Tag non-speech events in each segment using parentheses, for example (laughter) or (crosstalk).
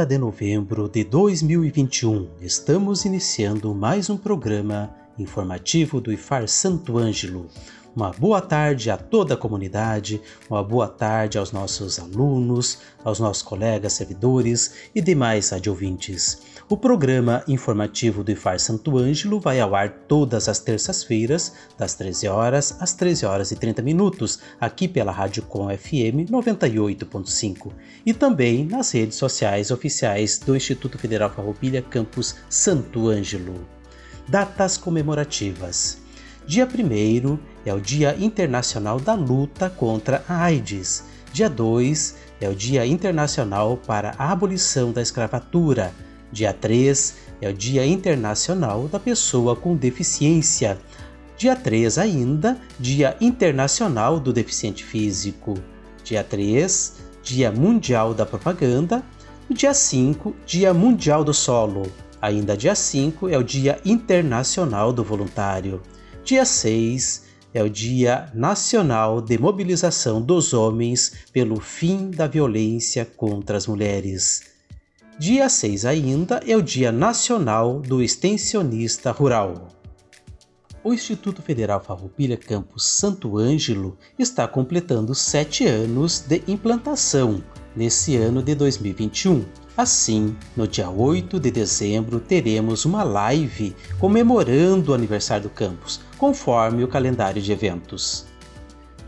30 de novembro de 2021, estamos iniciando mais um programa informativo do IFAR Santo Ângelo. Uma boa tarde a toda a comunidade, uma boa tarde aos nossos alunos, aos nossos colegas servidores e demais adjuvintes. O programa informativo do IFAR Santo Ângelo vai ao ar todas as terças-feiras, das 13 horas às 13 horas e 30 minutos, aqui pela Rádio Com FM 98.5 e também nas redes sociais oficiais do Instituto Federal Farroupilha Campus Santo Ângelo. Datas comemorativas. Dia 1 é o Dia Internacional da Luta contra a AIDS. Dia 2 é o Dia Internacional para a Abolição da Escravatura. Dia 3 é o Dia Internacional da Pessoa com Deficiência. Dia 3 ainda, Dia Internacional do Deficiente Físico. Dia 3, Dia Mundial da Propaganda. Dia 5, Dia Mundial do Solo. Ainda dia 5 é o Dia Internacional do Voluntário. Dia 6 é o Dia Nacional de Mobilização dos Homens pelo Fim da Violência contra as Mulheres. Dia 6 ainda é o Dia Nacional do Extensionista Rural. O Instituto Federal Farroupilha Campus Santo Ângelo está completando sete anos de implantação nesse ano de 2021. Assim, no dia 8 de dezembro, teremos uma live comemorando o aniversário do campus, conforme o calendário de eventos.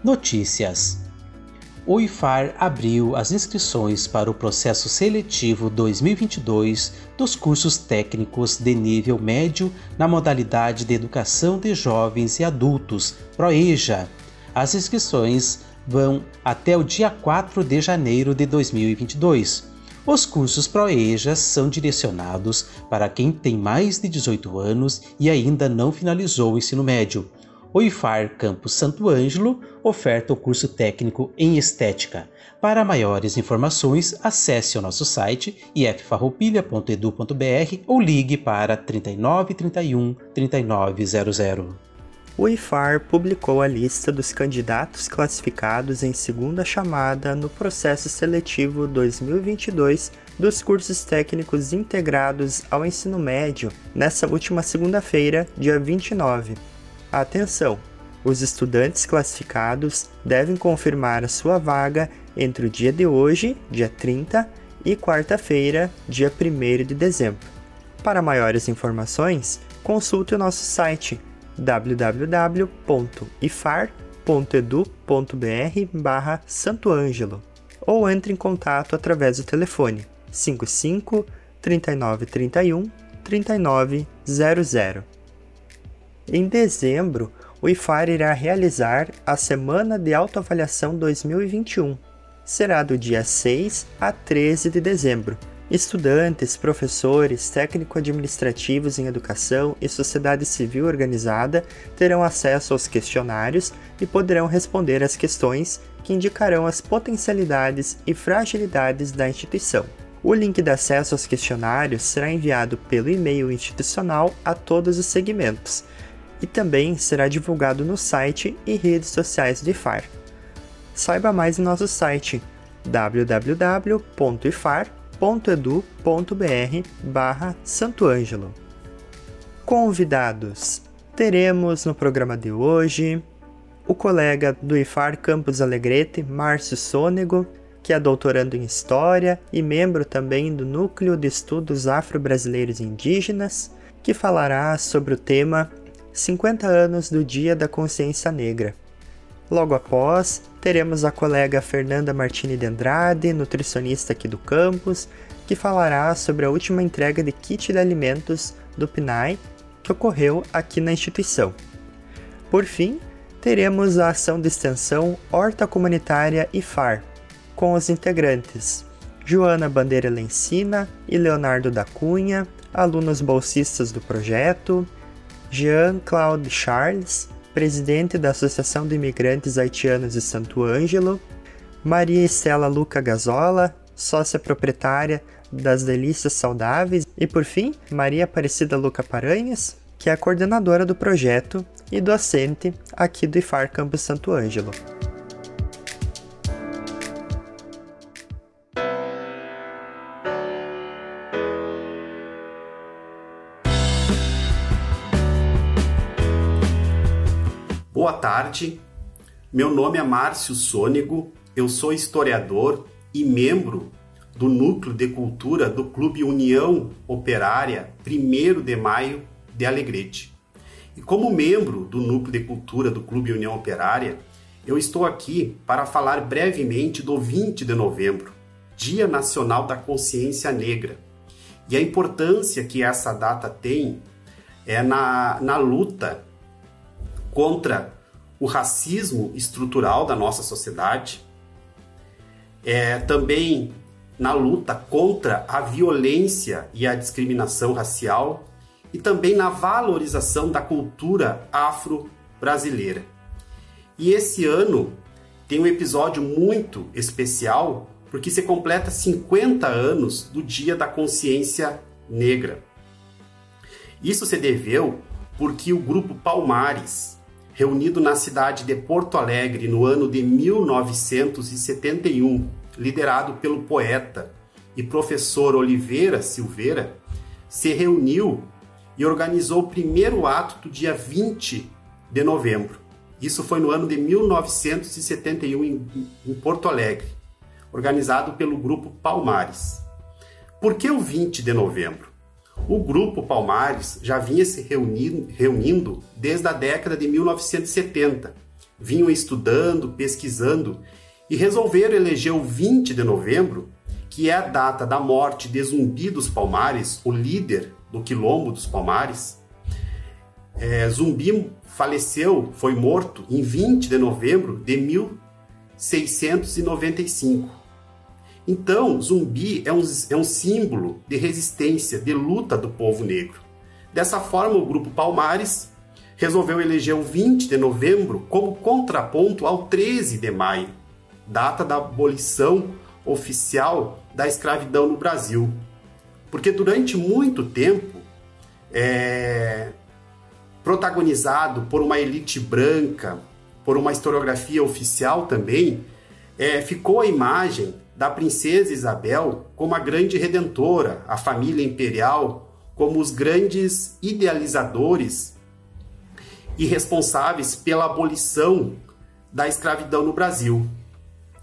Notícias: o IFAR abriu as inscrições para o processo seletivo 2022 dos cursos técnicos de nível médio na modalidade de Educação de Jovens e Adultos, PROEJA. As inscrições vão até o dia 4 de janeiro de 2022. Os cursos ProEJA são direcionados para quem tem mais de 18 anos e ainda não finalizou o ensino médio o IFAR Campus Santo Ângelo oferta o curso técnico em Estética. Para maiores informações, acesse o nosso site iffarroupilha.edu.br ou ligue para 39 31 3900. O IFAR publicou a lista dos candidatos classificados em segunda chamada no processo seletivo 2022 dos cursos técnicos integrados ao ensino médio nessa última segunda-feira, dia 29. Atenção! Os estudantes classificados devem confirmar a sua vaga entre o dia de hoje, dia 30, e quarta-feira, dia 1 de dezembro. Para maiores informações, consulte o nosso site www.ifar.edu.br Santo Ângelo ou entre em contato através do telefone 55 3931 3900. Em dezembro, o IFAR irá realizar a Semana de Autoavaliação 2021. Será do dia 6 a 13 de dezembro. Estudantes, professores, técnico-administrativos em educação e sociedade civil organizada terão acesso aos questionários e poderão responder às questões que indicarão as potencialidades e fragilidades da instituição. O link de acesso aos questionários será enviado pelo e-mail institucional a todos os segmentos e também será divulgado no site e redes sociais do IFAR. Saiba mais em nosso site www.ifar.edu.br barra Santo Ângelo. Convidados Teremos no programa de hoje o colega do IFAR Campus Alegrete, Márcio Sônego, que é doutorando em História e membro também do Núcleo de Estudos Afro-Brasileiros Indígenas, que falará sobre o tema 50 anos do Dia da Consciência Negra. Logo após, teremos a colega Fernanda Martini de Andrade, nutricionista aqui do campus, que falará sobre a última entrega de kit de alimentos do PNAE que ocorreu aqui na instituição. Por fim, teremos a ação de extensão Horta Comunitária IFAR, com os integrantes Joana Bandeira Lencina e Leonardo da Cunha, alunos bolsistas do projeto, Jean-Claude Charles, presidente da Associação de Imigrantes Haitianos de Santo Ângelo, Maria Estela Luca Gazola, sócia proprietária das Delícias Saudáveis, e por fim, Maria Aparecida Luca Paranhas, que é a coordenadora do projeto e docente aqui do IFAR Campus Santo Ângelo. Boa tarde, meu nome é Márcio Sônego, eu sou historiador e membro do Núcleo de Cultura do Clube União Operária 1 de Maio de Alegrete. E como membro do Núcleo de Cultura do Clube União Operária, eu estou aqui para falar brevemente do 20 de novembro, Dia Nacional da Consciência Negra, e a importância que essa data tem é na, na luta contra o racismo estrutural da nossa sociedade, é, também na luta contra a violência e a discriminação racial e também na valorização da cultura afro-brasileira. E esse ano tem um episódio muito especial porque se completa 50 anos do Dia da Consciência Negra. Isso se deveu porque o grupo Palmares, reunido na cidade de Porto Alegre no ano de 1971, liderado pelo poeta e professor Oliveira Silveira, se reuniu e organizou o primeiro ato do dia 20 de novembro. Isso foi no ano de 1971 em, em Porto Alegre, organizado pelo grupo Palmares. Por que o 20 de novembro? O grupo Palmares já vinha se reunindo, reunindo desde a década de 1970. Vinham estudando, pesquisando e resolveram eleger o 20 de novembro, que é a data da morte de Zumbi dos Palmares, o líder do Quilombo dos Palmares. É, Zumbi faleceu, foi morto em 20 de novembro de 1695. Então, zumbi é um, é um símbolo de resistência, de luta do povo negro. Dessa forma, o grupo Palmares resolveu eleger o 20 de novembro como contraponto ao 13 de maio, data da abolição oficial da escravidão no Brasil. Porque durante muito tempo, é, protagonizado por uma elite branca, por uma historiografia oficial também, é, ficou a imagem da princesa Isabel como a grande redentora, a família imperial como os grandes idealizadores e responsáveis pela abolição da escravidão no Brasil.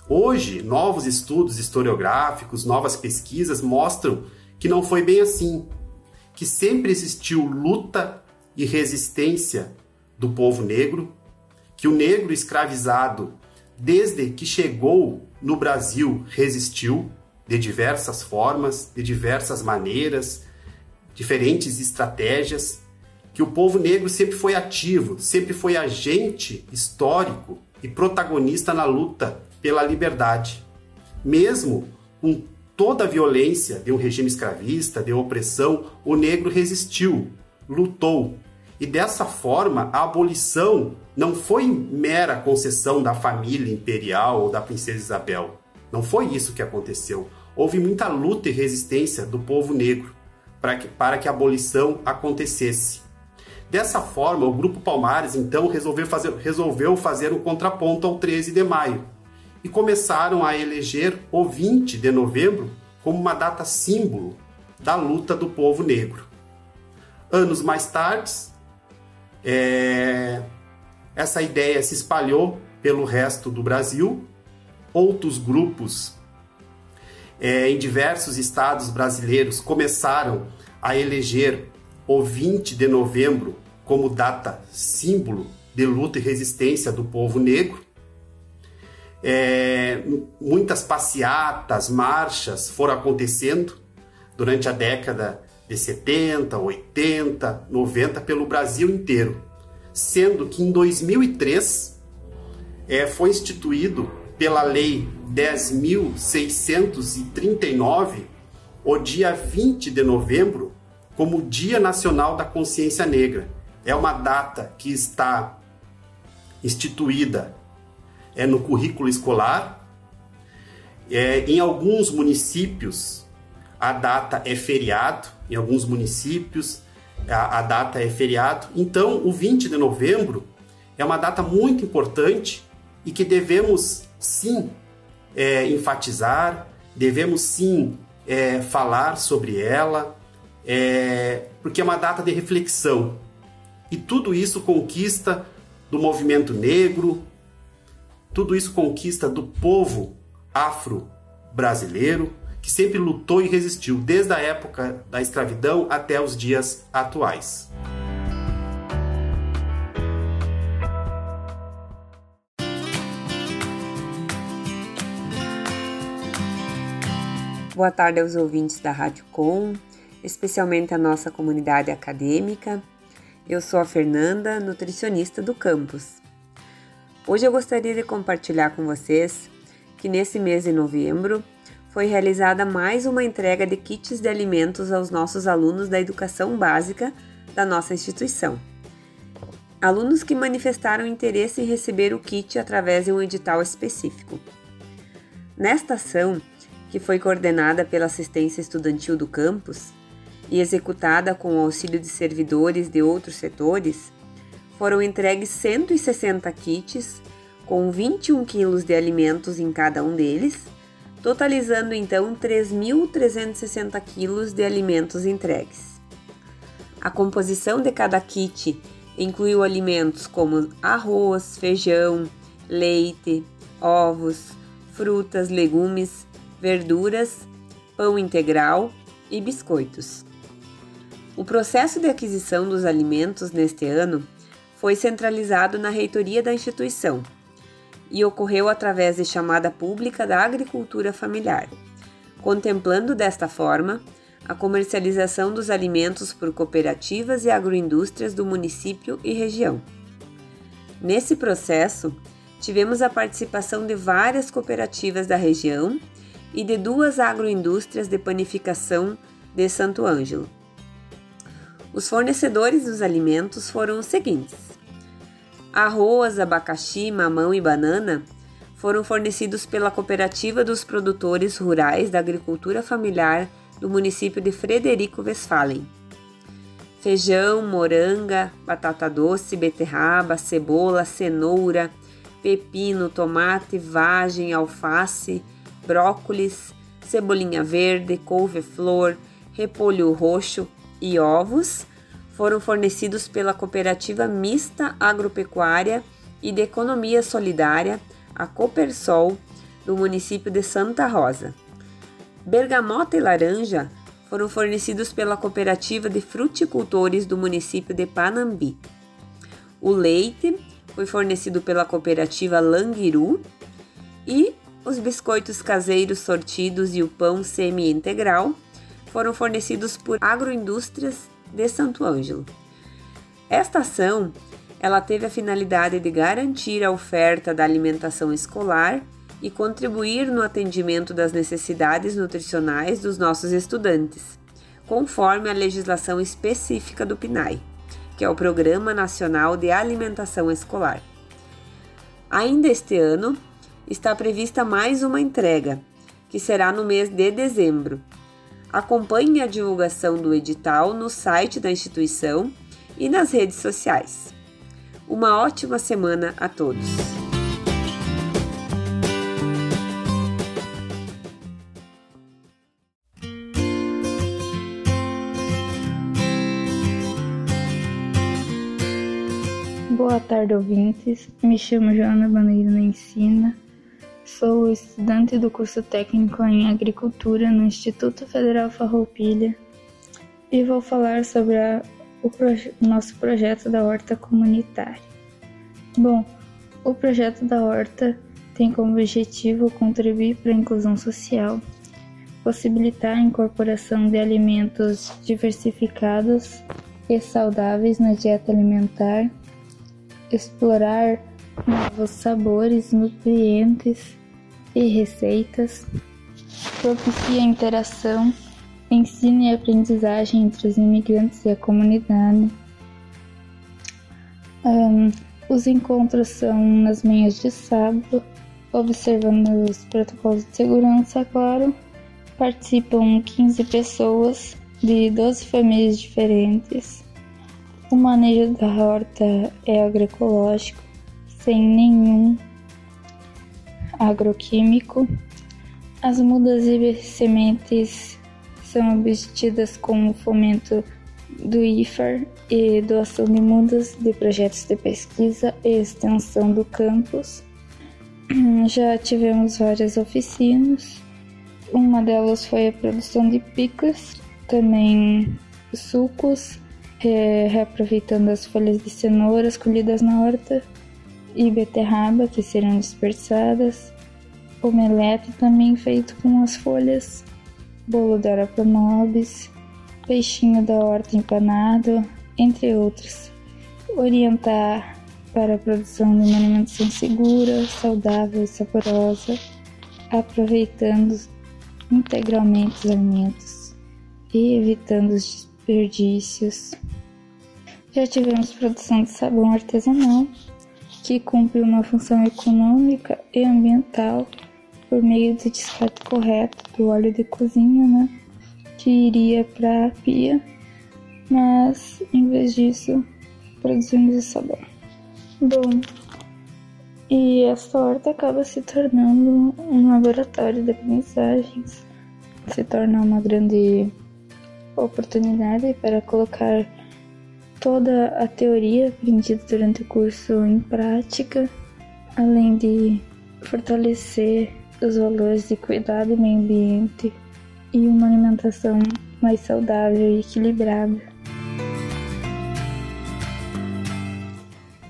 Hoje, novos estudos historiográficos, novas pesquisas mostram que não foi bem assim, que sempre existiu luta e resistência do povo negro, que o negro escravizado, desde que chegou no Brasil resistiu de diversas formas, de diversas maneiras, diferentes estratégias, que o povo negro sempre foi ativo, sempre foi agente histórico e protagonista na luta pela liberdade. Mesmo com toda a violência de um regime escravista, de opressão, o negro resistiu, lutou. E dessa forma, a abolição não foi mera concessão da família imperial ou da princesa Isabel. Não foi isso que aconteceu. Houve muita luta e resistência do povo negro para que, para que a abolição acontecesse. Dessa forma, o Grupo Palmares então resolveu fazer, resolveu fazer um contraponto ao 13 de maio e começaram a eleger o 20 de novembro como uma data símbolo da luta do povo negro. Anos mais tarde, é, essa ideia se espalhou pelo resto do Brasil. Outros grupos é, em diversos estados brasileiros começaram a eleger o 20 de novembro como data símbolo de luta e resistência do povo negro. É, muitas passeatas, marchas foram acontecendo durante a década de 70, 80, 90 pelo Brasil inteiro sendo que em 2003 é, foi instituído pela Lei 10.639 o dia 20 de novembro como Dia Nacional da Consciência Negra. É uma data que está instituída é, no currículo escolar. É, em alguns municípios, a data é feriado, em alguns municípios, a, a data é feriado. Então, o 20 de novembro é uma data muito importante e que devemos sim é, enfatizar, devemos sim é, falar sobre ela, é, porque é uma data de reflexão. E tudo isso conquista do movimento negro, tudo isso conquista do povo afro-brasileiro, que sempre lutou e resistiu desde a época da escravidão até os dias atuais. Boa tarde aos ouvintes da Rádio Com, especialmente a nossa comunidade acadêmica. Eu sou a Fernanda, nutricionista do campus. Hoje eu gostaria de compartilhar com vocês que nesse mês de novembro foi realizada mais uma entrega de kits de alimentos aos nossos alunos da educação básica da nossa instituição. Alunos que manifestaram interesse em receber o kit através de um edital específico. Nesta ação, que foi coordenada pela assistência estudantil do campus e executada com o auxílio de servidores de outros setores, foram entregues 160 kits com 21 quilos de alimentos em cada um deles, totalizando então 3.360 quilos de alimentos entregues. A composição de cada kit incluiu alimentos como arroz, feijão, leite, ovos, frutas, legumes verduras, pão integral e biscoitos. O processo de aquisição dos alimentos neste ano foi centralizado na reitoria da instituição e ocorreu através de chamada pública da agricultura familiar, contemplando desta forma a comercialização dos alimentos por cooperativas e agroindústrias do município e região. Nesse processo, tivemos a participação de várias cooperativas da região e de duas agroindústrias de panificação de Santo Ângelo. Os fornecedores dos alimentos foram os seguintes: arroz, abacaxi, mamão e banana foram fornecidos pela Cooperativa dos Produtores Rurais da Agricultura Familiar do município de Frederico Westphalen. Feijão, moranga, batata doce, beterraba, cebola, cenoura, pepino, tomate, vagem, alface, brócolis, cebolinha verde, couve-flor, repolho roxo e ovos foram fornecidos pela Cooperativa Mista Agropecuária e de Economia Solidária, a Copersol, do município de Santa Rosa. Bergamota e laranja foram fornecidos pela Cooperativa de Fruticultores do município de Panambi. O leite foi fornecido pela Cooperativa Languiru e os biscoitos caseiros sortidos e o pão semi-integral foram fornecidos por agroindústrias de Santo Ângelo. Esta ação ela teve a finalidade de garantir a oferta da alimentação escolar e contribuir no atendimento das necessidades nutricionais dos nossos estudantes, conforme a legislação específica do PNAE, que é o Programa Nacional de Alimentação Escolar. Ainda este ano, está prevista mais uma entrega, que será no mês de dezembro. Acompanhe a divulgação do edital no site da instituição e nas redes sociais. Uma ótima semana a todos! Boa tarde, ouvintes. Me chamo Joana Bandeira Ensina Sou estudante do curso técnico em agricultura no Instituto Federal Farroupilha e vou falar sobre a, o proje nosso projeto da horta comunitária. Bom, o projeto da horta tem como objetivo contribuir para a inclusão social, possibilitar a incorporação de alimentos diversificados e saudáveis na dieta alimentar, explorar novos sabores, nutrientes e receitas, propicia interação, ensino e aprendizagem entre os imigrantes e a comunidade. Um, os encontros são nas manhãs de sábado, observando os protocolos de segurança, claro. Participam 15 pessoas de 12 famílias diferentes. O manejo da horta é agroecológico, sem nenhum agroquímico. As mudas e sementes são obtidas com o fomento do IFAR e doação de mudas de projetos de pesquisa e extensão do campus. (clears throat) Já tivemos várias oficinas. Uma delas foi a produção de picos, também sucos, reaproveitando as folhas de cenouras colhidas na horta e beterraba que serão dispersadas. Omelete também feito com as folhas, bolo de arapanobis, peixinho da horta empanado, entre outros. Orientar para a produção de uma alimentação segura, saudável e saborosa, aproveitando integralmente os alimentos e evitando os desperdícios. Já tivemos produção de sabão artesanal, que cumpre uma função econômica e ambiental por meio do descarte correto do óleo de cozinha, né? que iria para a pia, mas em vez disso produzimos o sabão. Bom, e essa horta acaba se tornando um laboratório de aprendizagens, se torna uma grande oportunidade para colocar toda a teoria aprendida durante o curso em prática, além de fortalecer os valores de cuidado do meio ambiente e uma alimentação mais saudável e equilibrada.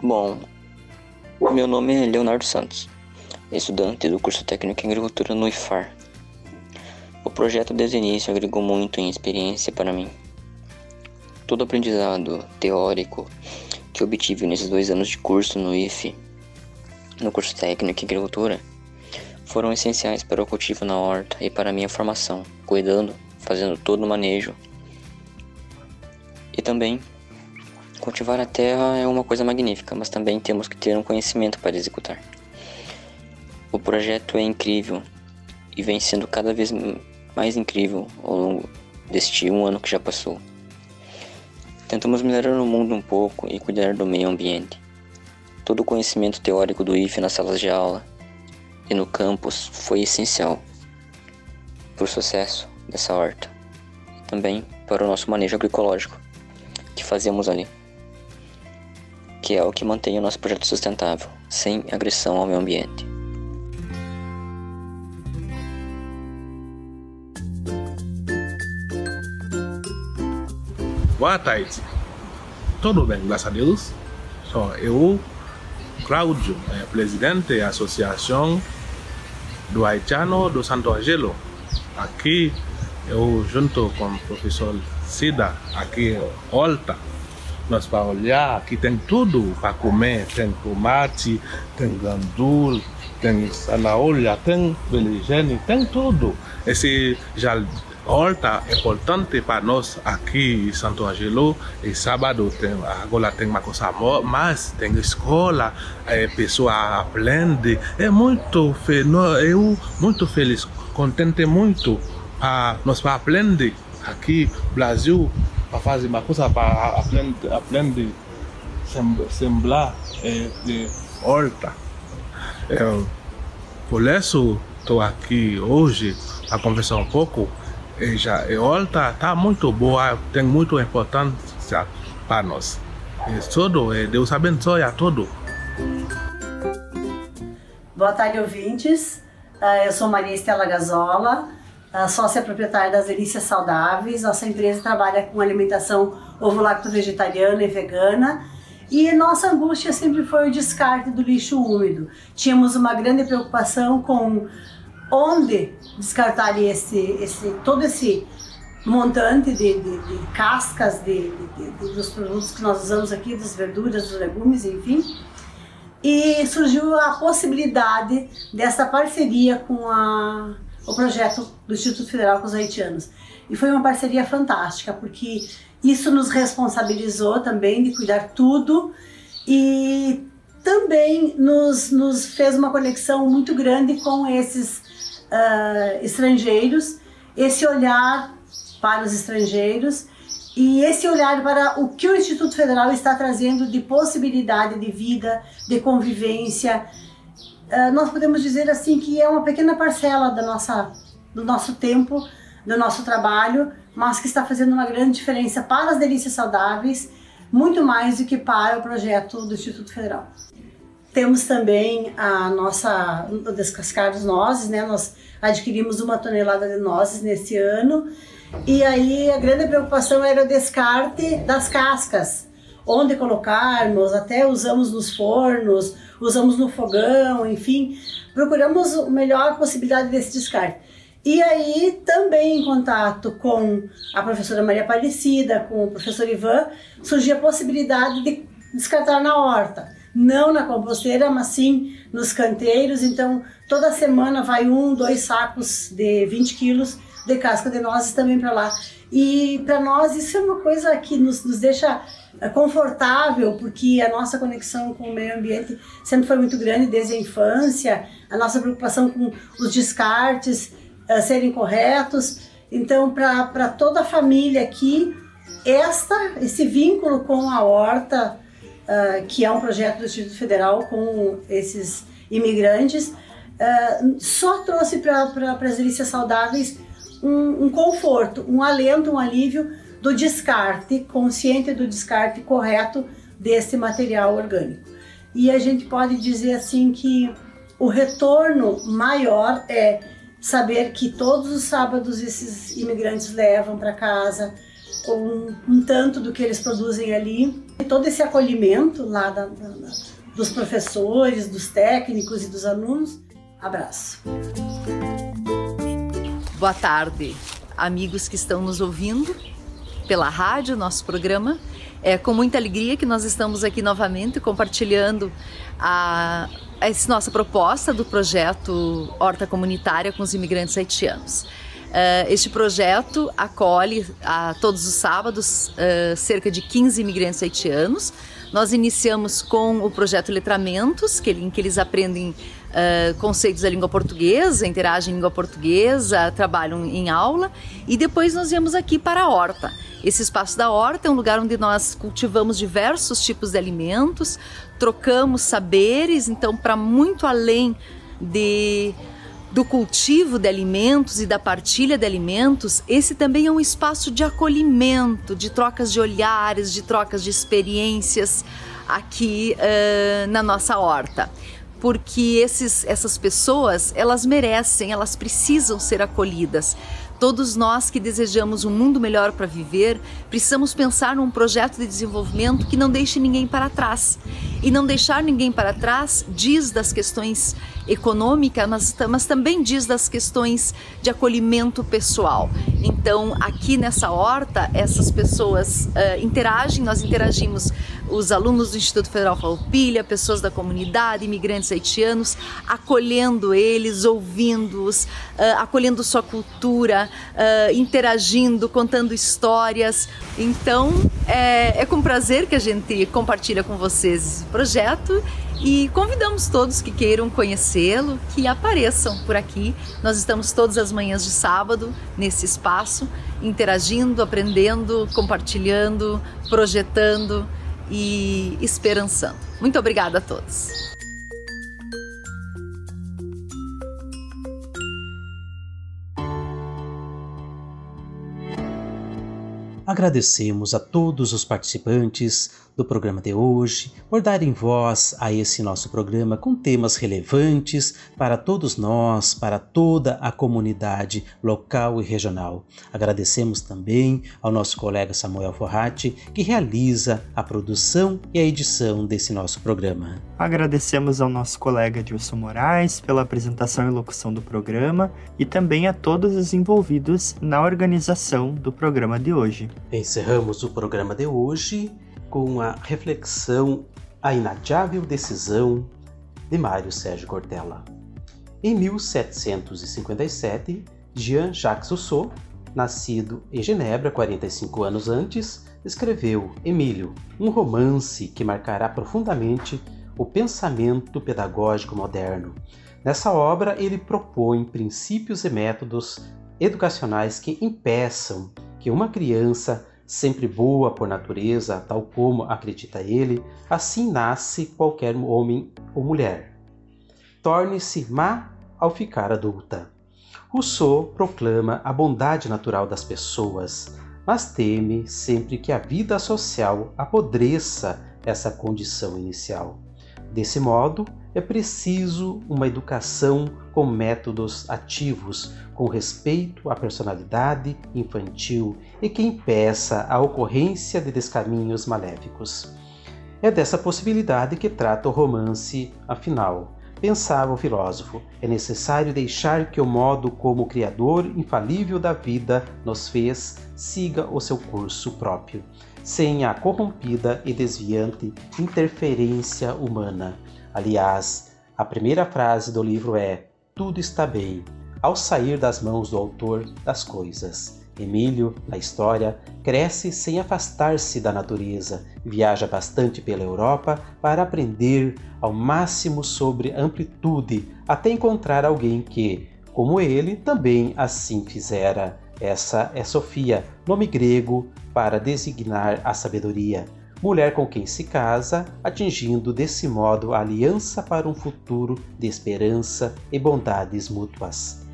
Bom, meu nome é Leonardo Santos, estudante do curso técnico em agricultura no IFAR. O projeto desde o início agregou muito em experiência para mim. Todo aprendizado teórico que obtive nesses dois anos de curso no IFE, no curso técnico em agricultura, foram essenciais para o cultivo na horta e para a minha formação, cuidando, fazendo todo o manejo. E também, cultivar a terra é uma coisa magnífica, mas também temos que ter um conhecimento para executar. O projeto é incrível e vem sendo cada vez mais incrível ao longo deste um ano que já passou. Tentamos melhorar o mundo um pouco e cuidar do meio ambiente. Todo o conhecimento teórico do IFE nas salas de aula e no campus foi essencial para o sucesso dessa horta e também para o nosso manejo agroecológico que fazemos ali, que é o que mantém o nosso projeto sustentável, sem agressão ao meio ambiente. Boa tarde. Tudo bem, graças a Deus. Só eu, Cláudio, é presidente da Associação do Haitiano do Santo Angelo. Aqui eu junto com o professor Cida, aqui Olta, nós para olhar, aqui tem tudo para comer, tem tomate, tem gandul, tem zanahoria, tem beligene, tem tudo. Esse jardim horta importante para nós aqui em Santo Angelo. E sábado tem, agora tem uma coisa mais, tem escola, é, pessoa aprende. É muito, eu muito feliz, contente muito a nós para aprender aqui Brasil para fazer uma coisa para aprender, aprender sembrar é, de horta. É, por isso estou aqui hoje a conversar um pouco e já, a horta está muito boa, tem muita importância para nós. E tudo, Deus abençoe a todos. Boa tarde, ouvintes. Ah, eu sou Maria Estela Gazola, sócia proprietária das Delícias Saudáveis. Nossa empresa trabalha com alimentação ovo-lacto-vegetariana e vegana. E nossa angústia sempre foi o descarte do lixo úmido. Tínhamos uma grande preocupação com onde descartar esse, esse, todo esse montante de, de, de cascas de, dos produtos que nós usamos aqui, das verduras, dos legumes, enfim. E surgiu a possibilidade dessa parceria com a, o projeto do Instituto Federal com os haitianos. E foi uma parceria fantástica, porque isso nos responsabilizou também de cuidar tudo e também nos, nos fez uma conexão muito grande com esses uh, estrangeiros, esse olhar para os estrangeiros e esse olhar para o que o Instituto Federal está trazendo de possibilidade de vida, de convivência. Uh, nós podemos dizer assim que é uma pequena parcela da nossa, do nosso tempo, do nosso trabalho, mas que está fazendo uma grande diferença para as delícias saudáveis, muito mais do que para o projeto do Instituto Federal. Temos também a nossa descascar as nozes, né? Nós adquirimos uma tonelada de nozes nesse ano e aí a grande preocupação era o descarte das cascas, onde colocarmos, até usamos nos fornos, usamos no fogão, enfim, procuramos a melhor possibilidade desse descarte. E aí, também em contato com a professora Maria Aparecida, com o professor Ivan, surgiu a possibilidade de descartar na horta. Não na composteira, mas sim nos canteiros. Então, toda semana vai um, dois sacos de 20 quilos de casca de nozes também para lá. E para nós isso é uma coisa que nos, nos deixa eh, confortável, porque a nossa conexão com o meio ambiente sempre foi muito grande desde a infância, a nossa preocupação com os descartes uh, serem corretos. Então, para toda a família aqui, esta, esse vínculo com a horta, uh, que é um projeto do Instituto Federal com esses imigrantes, uh, só trouxe para as delícias saudáveis um, um conforto, um alento, um alívio do descarte, consciente do descarte correto desse material orgânico. E a gente pode dizer assim que o retorno maior é saber que todos os sábados esses imigrantes levam para casa um, um, tanto do que eles produzem ali, e todo esse acolhimento lá da, da, dos professores, dos técnicos e dos alunos. Abraço. Boa tarde, amigos que estão nos ouvindo pela rádio, nosso programa. É com muita alegria que nós estamos aqui novamente compartilhando a, a nossa proposta do projeto Horta Comunitária com os imigrantes haitianos. Uh, este projeto acolhe a todos os sábados uh, cerca de 15 imigrantes haitianos. Nós iniciamos com o projeto Letramentos, que, em que eles aprendem uh, conceitos da língua portuguesa, interagem em língua portuguesa, trabalham em aula e depois nós viemos aqui para a horta. Esse espaço da horta é um lugar onde nós cultivamos diversos tipos de alimentos, trocamos saberes, então para muito além de do cultivo de alimentos e da partilha de alimentos, esse também é um espaço de acolhimento, de trocas de olhares, de trocas de experiências aqui uh, na nossa horta porque esses, essas pessoas elas merecem, elas precisam ser acolhidas. Todos nós que desejamos um mundo melhor para viver, precisamos pensar num projeto de desenvolvimento que não deixe ninguém para trás. E não deixar ninguém para trás diz das questões econômicas, mas, mas também diz das questões de acolhimento pessoal. Então, aqui nessa horta, essas pessoas uh, interagem, nós interagimos os alunos do Instituto Federal Farroupilha, pessoas da comunidade, imigrantes haitianos, acolhendo eles, ouvindo-os, uh, acolhendo sua cultura, uh, interagindo, contando histórias. Então, é, é com prazer que a gente compartilha com vocês esse projeto e convidamos todos que queiram conhecê-lo que apareçam por aqui. Nós estamos todas as manhãs de sábado nesse espaço, interagindo, aprendendo, compartilhando, projetando e esperançando. Muito obrigada a todos. Agradecemos a todos os participantes do programa de hoje por darem voz a esse nosso programa com temas relevantes para todos nós, para toda a comunidade local e regional. Agradecemos também ao nosso colega Samuel Forratti, que realiza a produção e a edição desse nosso programa. Agradecemos ao nosso colega Dilson Moraes pela apresentação e locução do programa e também a todos os envolvidos na organização do programa de hoje. Encerramos o programa de hoje com a reflexão A Inadiável Decisão de Mário Sérgio Cortella. Em 1757, Jean-Jacques Rousseau, nascido em Genebra 45 anos antes, escreveu Emílio, um romance que marcará profundamente o pensamento pedagógico moderno. Nessa obra, ele propõe princípios e métodos educacionais que impeçam que uma criança sempre boa por natureza, tal como acredita ele, assim nasce qualquer homem ou mulher. Torne-se má ao ficar adulta. Rousseau proclama a bondade natural das pessoas, mas teme sempre que a vida social apodreça essa condição inicial. Desse modo, é preciso uma educação com métodos ativos, com respeito à personalidade infantil e que impeça a ocorrência de descaminhos maléficos. É dessa possibilidade que trata o romance, afinal. Pensava o filósofo, é necessário deixar que o modo como o Criador infalível da vida nos fez siga o seu curso próprio, sem a corrompida e desviante interferência humana. Aliás, a primeira frase do livro é: Tudo está bem, ao sair das mãos do autor das coisas. Emílio, na história, cresce sem afastar-se da natureza, viaja bastante pela Europa para aprender ao máximo sobre amplitude, até encontrar alguém que, como ele, também assim fizera. Essa é Sofia, nome grego para designar a sabedoria, mulher com quem se casa, atingindo desse modo a aliança para um futuro de esperança e bondades mútuas.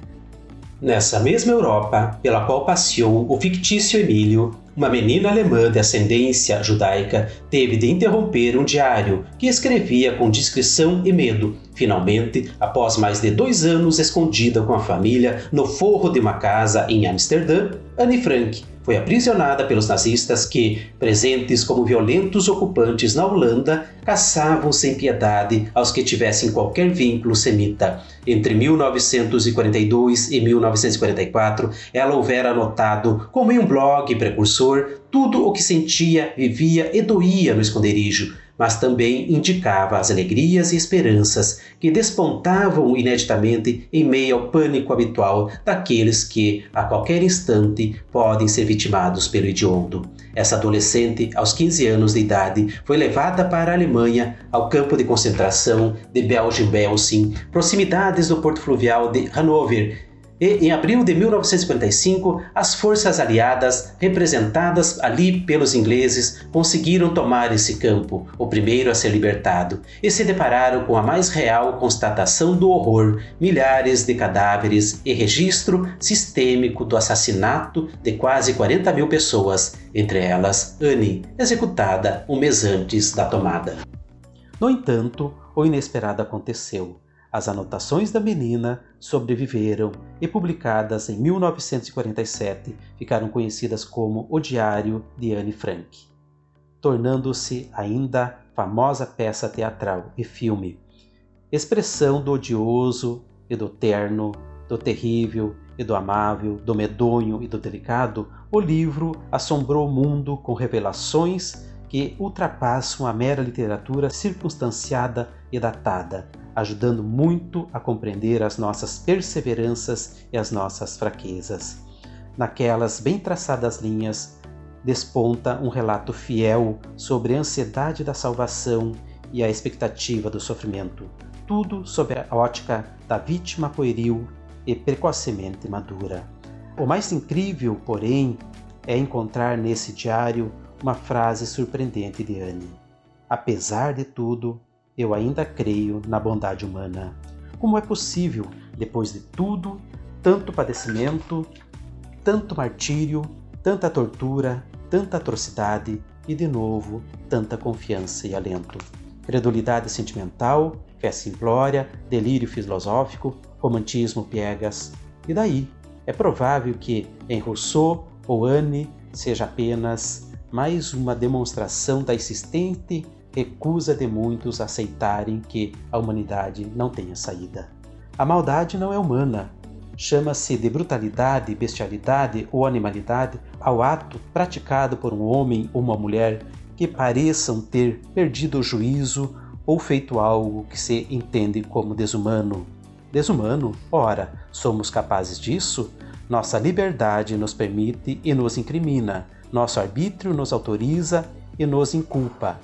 Nessa mesma Europa, pela qual passeou o fictício Emílio, uma menina alemã de ascendência judaica teve de interromper um diário que escrevia com discrição e medo. Finalmente, após mais de dois anos escondida com a família no forro de uma casa em Amsterdã, Anne Frank foi aprisionada pelos nazistas que, presentes como violentos ocupantes na Holanda, caçavam sem piedade aos que tivessem qualquer vínculo semita. Entre 1942 e 1944, ela houvera anotado, como em um blog precursor, tudo o que sentia, vivia e doía no esconderijo mas também indicava as alegrias e esperanças que despontavam ineditamente em meio ao pânico habitual daqueles que, a qualquer instante, podem ser vitimados pelo hediondo. Essa adolescente, aos 15 anos de idade, foi levada para a Alemanha, ao campo de concentração de Belgien-Belsen, proximidades do porto fluvial de Hanover, e, em abril de 1955, as forças aliadas, representadas ali pelos ingleses, conseguiram tomar esse campo, o primeiro a ser libertado, e se depararam com a mais real constatação do horror: milhares de cadáveres e registro sistêmico do assassinato de quase 40 mil pessoas, entre elas Annie, executada um mês antes da tomada. No entanto, o inesperado aconteceu. As anotações da menina sobreviveram e, publicadas em 1947, ficaram conhecidas como O Diário de Anne Frank, tornando-se ainda famosa peça teatral e filme, expressão do odioso e do terno, do terrível e do amável, do medonho e do delicado, o livro assombrou o mundo com revelações que ultrapassam a mera literatura circunstanciada e datada, ajudando muito a compreender as nossas perseveranças e as nossas fraquezas. Naquelas bem traçadas linhas, desponta um relato fiel sobre a ansiedade da salvação e a expectativa do sofrimento, tudo sob a ótica da vítima pueril e precocemente madura. O mais incrível, porém, é encontrar nesse diário uma frase surpreendente de Anne. Apesar de tudo, eu ainda creio na bondade humana. Como é possível, depois de tudo, tanto padecimento, tanto martírio, tanta tortura, tanta atrocidade e, de novo, tanta confiança e alento. Credulidade sentimental, fé simplória, delírio filosófico, romantismo piegas. E daí? É provável que em Rousseau ou Anne seja apenas mais uma demonstração da existente recusa de muitos aceitarem que a humanidade não tenha saída. A maldade não é humana. Chama-se de brutalidade, bestialidade ou animalidade ao ato praticado por um homem ou uma mulher que pareçam ter perdido o juízo ou feito algo que se entende como desumano. Desumano? Ora, somos capazes disso? Nossa liberdade nos permite e nos incrimina, nosso arbítrio nos autoriza e nos inculpa.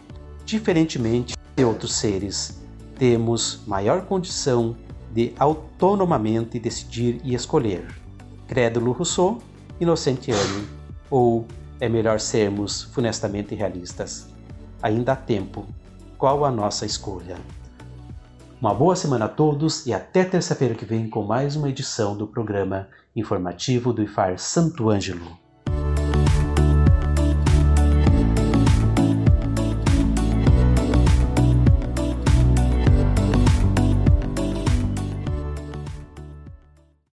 Diferentemente de outros seres, temos maior condição de autonomamente decidir e escolher. Crédulo Rousseau, Inocentiano, ou é melhor sermos funestamente realistas? Ainda há tempo. Qual a nossa escolha? Uma boa semana a todos e até terça-feira que vem com mais uma edição do programa informativo do IFAR Santo Ângelo.